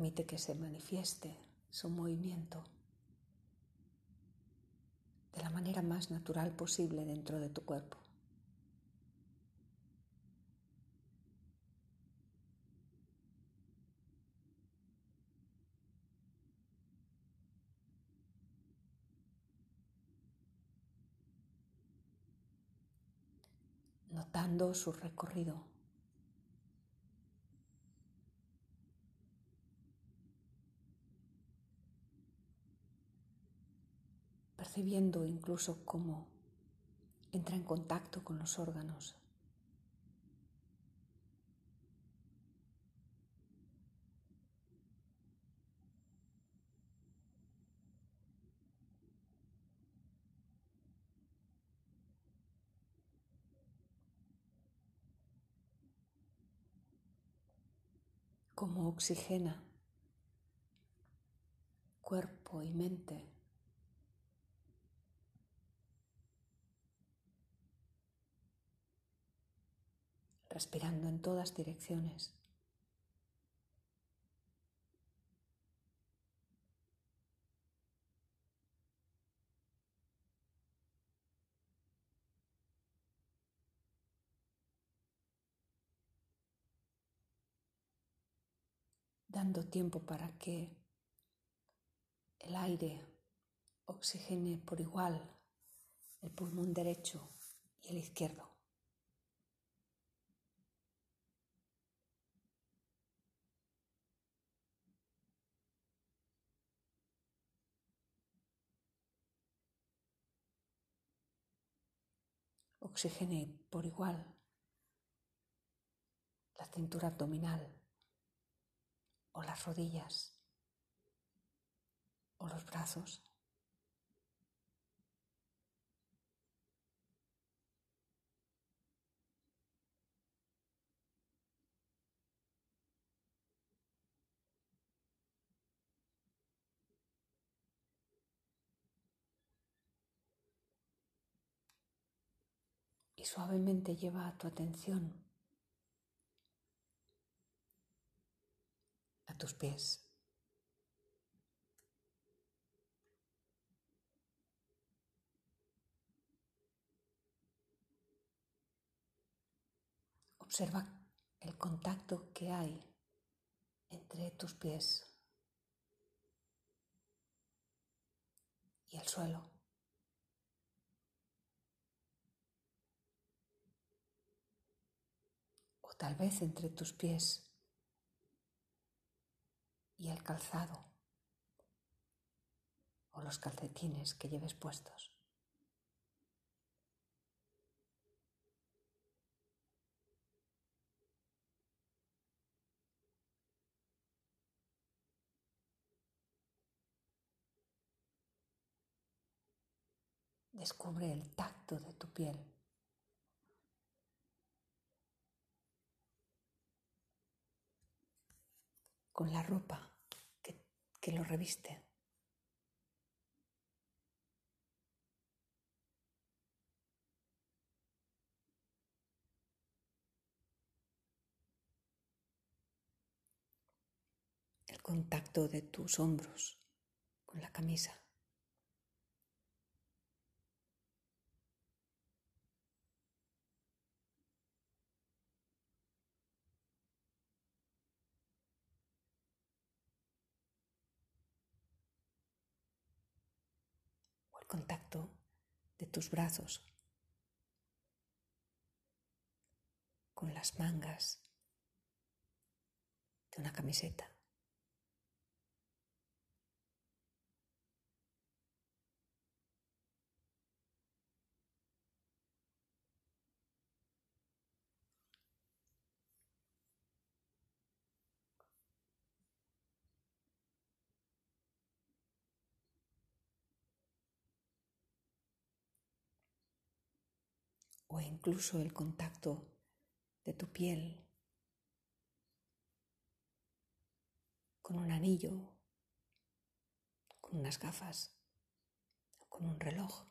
Permite que se manifieste su movimiento de la manera más natural posible dentro de tu cuerpo. notando su recorrido. Percibiendo incluso cómo entra en contacto con los órganos. cómo oxigena cuerpo y mente. Respirando en todas direcciones. dando tiempo para que el aire oxigene por igual el pulmón derecho y el izquierdo. Oxigene por igual la cintura abdominal o las rodillas o los brazos. Y suavemente lleva tu atención a tus pies. Observa el contacto que hay entre tus pies y el suelo. Tal vez entre tus pies y el calzado o los calcetines que lleves puestos. Descubre el tacto de tu piel. Con la ropa que, que lo reviste. El contacto de tus hombros con la camisa. Contacto de tus brazos con las mangas de una camiseta. O incluso el contacto de tu piel con un anillo, con unas gafas, con un reloj.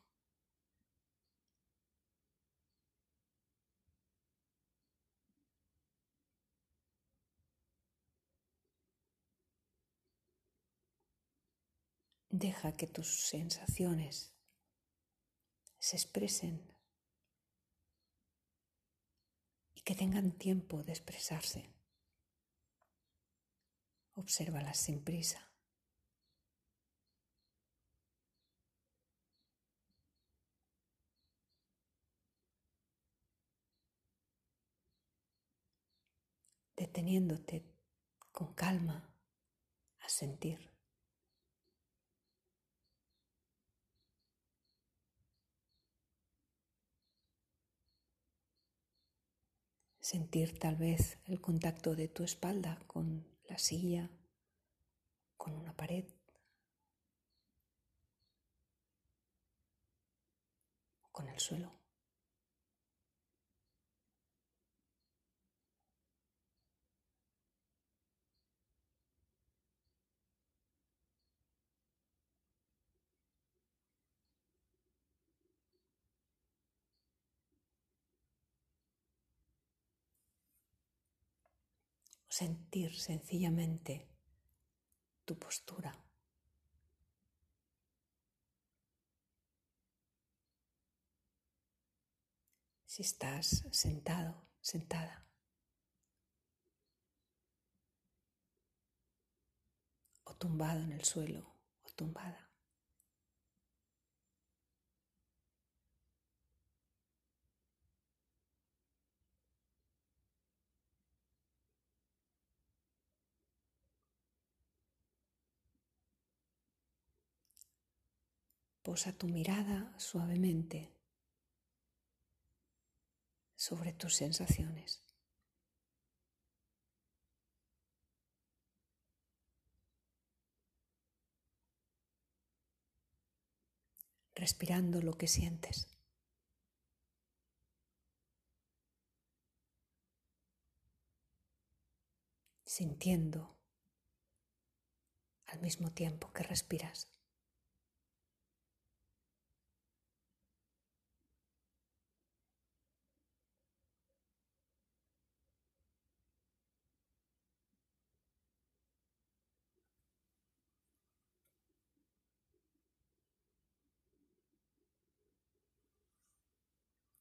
Deja que tus sensaciones se expresen y que tengan tiempo de expresarse. Obsérvalas sin prisa. deteniéndote con calma a sentir. Sentir tal vez el contacto de tu espalda con la silla, con una pared. con el suelo. Sentir sencillamente tu postura. Si estás sentado, sentada. O tumbado en el suelo o tumbada. Posa tu mirada suavemente sobre tus sensaciones. Respirando lo que sientes. Sintiendo al mismo tiempo que respiras.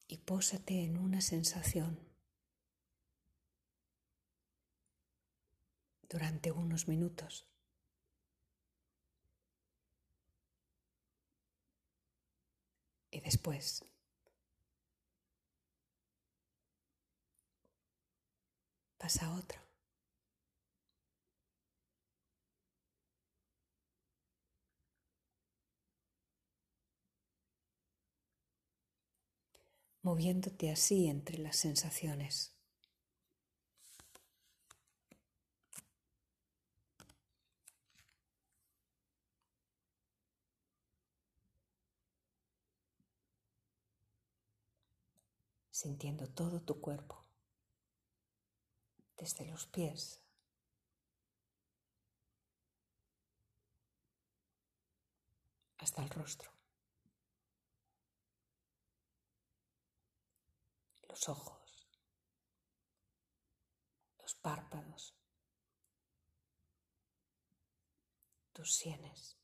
Y pósate en una sensación durante unos minutos. Y después pasa a otra. Moviéndote así entre las sensaciones. sintiendo todo tu cuerpo, desde los pies hasta el rostro. Los ojos, los párpados, tus sienes.